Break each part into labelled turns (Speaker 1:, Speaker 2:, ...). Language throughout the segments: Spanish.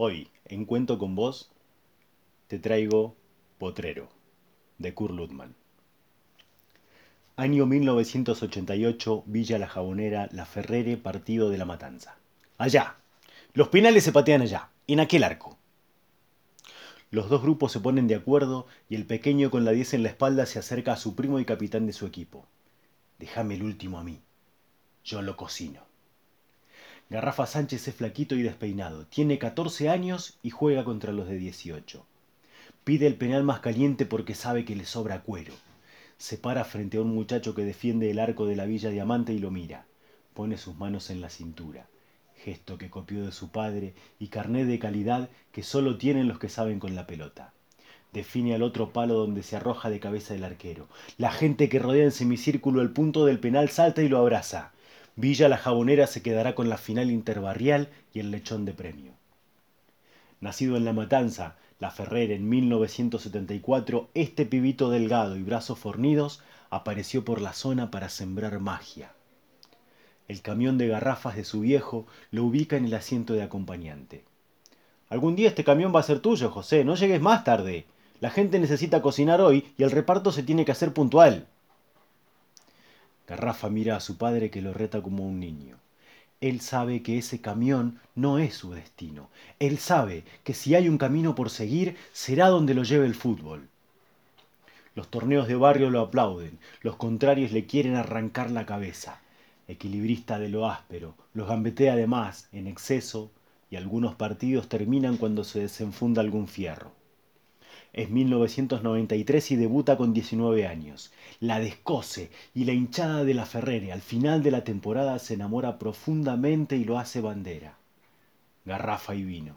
Speaker 1: Hoy, en Cuento con vos, te traigo Potrero, de Kurt Ludman. Año 1988, Villa La Jabonera, La Ferrere, partido de La Matanza. Allá. Los penales se patean allá, en aquel arco. Los dos grupos se ponen de acuerdo y el pequeño con la 10 en la espalda se acerca a su primo y capitán de su equipo. Déjame el último a mí. Yo lo cocino. Garrafa Sánchez es flaquito y despeinado. Tiene 14 años y juega contra los de 18. Pide el penal más caliente porque sabe que le sobra cuero. Se para frente a un muchacho que defiende el arco de la Villa Diamante y lo mira. Pone sus manos en la cintura. Gesto que copió de su padre y carné de calidad que solo tienen los que saben con la pelota. Define al otro palo donde se arroja de cabeza el arquero. La gente que rodea en semicírculo el punto del penal salta y lo abraza. Villa La Jabonera se quedará con la final interbarrial y el lechón de premio. Nacido en La Matanza, La Ferrer en 1974, este pibito delgado y brazos fornidos apareció por la zona para sembrar magia. El camión de garrafas de su viejo lo ubica en el asiento de acompañante. Algún día este camión va a ser tuyo, José, no llegues más tarde. La gente necesita cocinar hoy y el reparto se tiene que hacer puntual. Garrafa mira a su padre que lo reta como un niño. Él sabe que ese camión no es su destino. Él sabe que si hay un camino por seguir, será donde lo lleve el fútbol. Los torneos de barrio lo aplauden, los contrarios le quieren arrancar la cabeza. Equilibrista de lo áspero, los gambetea de más, en exceso, y algunos partidos terminan cuando se desenfunda algún fierro. Es 1993 y debuta con 19 años. La descose y la hinchada de la Ferrere al final de la temporada se enamora profundamente y lo hace bandera. Garrafa y vino.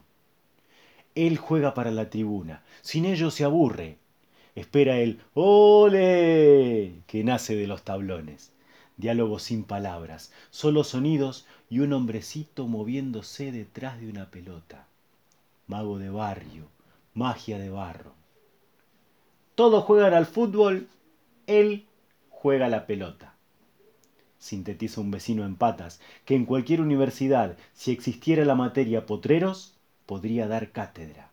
Speaker 1: Él juega para la tribuna. Sin ello se aburre. Espera el ¡Ole! que nace de los tablones. Diálogo sin palabras, solo sonidos y un hombrecito moviéndose detrás de una pelota. Mago de barrio, magia de barro todos juegan al fútbol, él juega la pelota. Sintetiza un vecino en patas, que en cualquier universidad, si existiera la materia potreros, podría dar cátedra.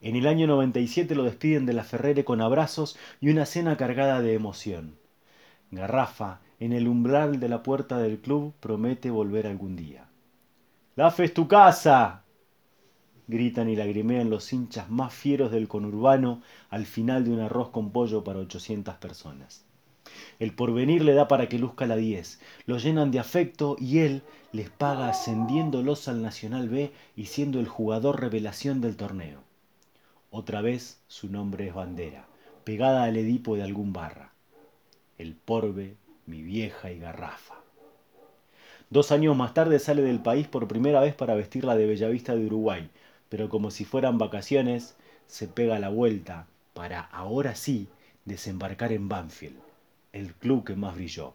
Speaker 1: En el año 97 lo despiden de la Ferrere con abrazos y una cena cargada de emoción. Garrafa, en el umbral de la puerta del club, promete volver algún día. La fe es tu casa, gritan y lagrimean los hinchas más fieros del conurbano al final de un arroz con pollo para 800 personas. El porvenir le da para que luzca la 10, lo llenan de afecto y él les paga ascendiéndolos al Nacional B y siendo el jugador revelación del torneo. Otra vez su nombre es bandera, pegada al Edipo de algún barra. El porbe, mi vieja y garrafa. Dos años más tarde sale del país por primera vez para vestirla de Bellavista de Uruguay, pero como si fueran vacaciones, se pega la vuelta para ahora sí desembarcar en Banfield, el club que más brilló.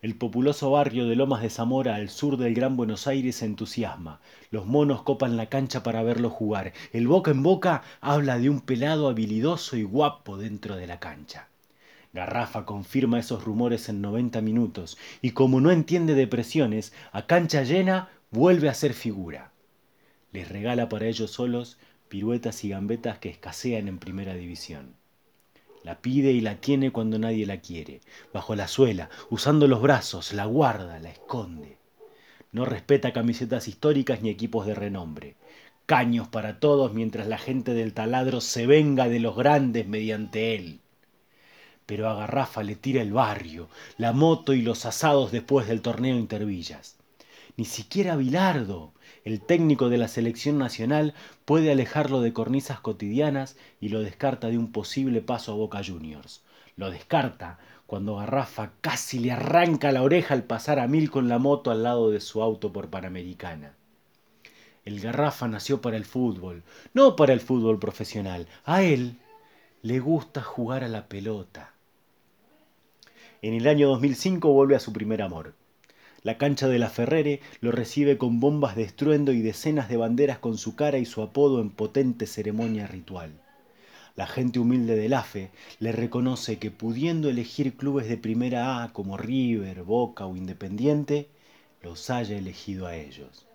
Speaker 1: El populoso barrio de Lomas de Zamora al sur del Gran Buenos Aires se entusiasma. Los monos copan la cancha para verlo jugar. El boca en boca habla de un pelado habilidoso y guapo dentro de la cancha. Garrafa confirma esos rumores en 90 minutos y como no entiende de presiones, a cancha llena vuelve a ser figura les regala para ellos solos piruetas y gambetas que escasean en primera división. La pide y la tiene cuando nadie la quiere, bajo la suela, usando los brazos, la guarda, la esconde. No respeta camisetas históricas ni equipos de renombre. Caños para todos mientras la gente del taladro se venga de los grandes mediante él. Pero a Garrafa le tira el barrio, la moto y los asados después del torneo Intervillas. Ni siquiera Bilardo, el técnico de la selección nacional, puede alejarlo de cornisas cotidianas y lo descarta de un posible paso a Boca Juniors. Lo descarta cuando Garrafa casi le arranca la oreja al pasar a mil con la moto al lado de su auto por Panamericana. El Garrafa nació para el fútbol, no para el fútbol profesional. A él le gusta jugar a la pelota. En el año 2005 vuelve a su primer amor, la cancha de la Ferrere lo recibe con bombas de estruendo y decenas de banderas con su cara y su apodo en potente ceremonia ritual. La gente humilde del AFE le reconoce que pudiendo elegir clubes de primera A como River, Boca o Independiente, los haya elegido a ellos.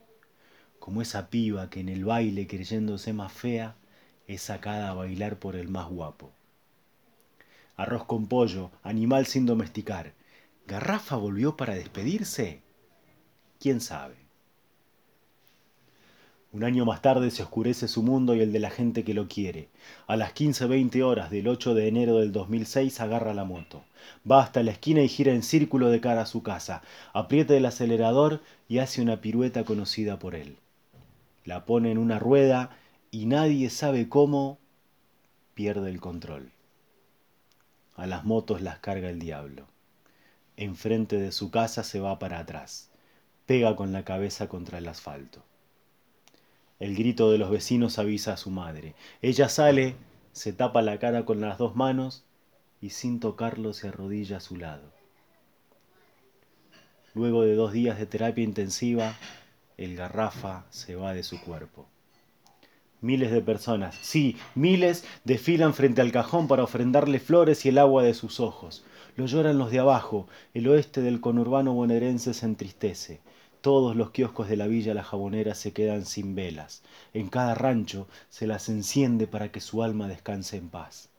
Speaker 1: como esa piba que en el baile creyéndose más fea es sacada a bailar por el más guapo. Arroz con pollo, animal sin domesticar. ¿Garrafa volvió para despedirse? ¿Quién sabe? Un año más tarde se oscurece su mundo y el de la gente que lo quiere. A las 15.20 horas del 8 de enero del 2006 agarra la moto. Va hasta la esquina y gira en círculo de cara a su casa. Aprieta el acelerador y hace una pirueta conocida por él. La pone en una rueda y nadie sabe cómo pierde el control. A las motos las carga el diablo. Enfrente de su casa se va para atrás. Pega con la cabeza contra el asfalto. El grito de los vecinos avisa a su madre. Ella sale, se tapa la cara con las dos manos y sin tocarlo se arrodilla a su lado. Luego de dos días de terapia intensiva, el garrafa se va de su cuerpo. Miles de personas, sí, miles, desfilan frente al cajón para ofrendarle flores y el agua de sus ojos. Lo lloran los de abajo, el oeste del conurbano bonaerense se entristece. Todos los kioscos de la villa La Jabonera se quedan sin velas. En cada rancho se las enciende para que su alma descanse en paz.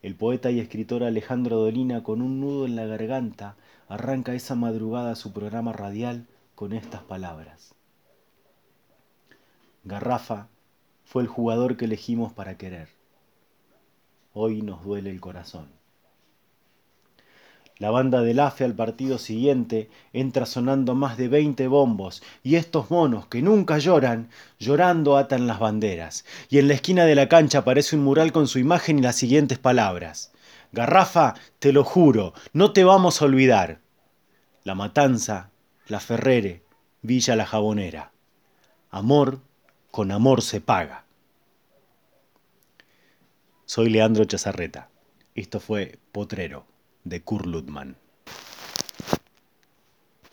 Speaker 1: El poeta y escritor Alejandro Dolina, con un nudo en la garganta, arranca esa madrugada su programa radial con estas palabras. Garrafa fue el jugador que elegimos para querer. Hoy nos duele el corazón. La banda del AFE al partido siguiente entra sonando más de veinte bombos y estos monos que nunca lloran, llorando atan las banderas. Y en la esquina de la cancha aparece un mural con su imagen y las siguientes palabras. Garrafa, te lo juro, no te vamos a olvidar. La Matanza, La Ferrere, Villa La Jabonera. Amor con amor se paga. Soy Leandro Chazarreta. Esto fue Potrero de Kurt Ludman.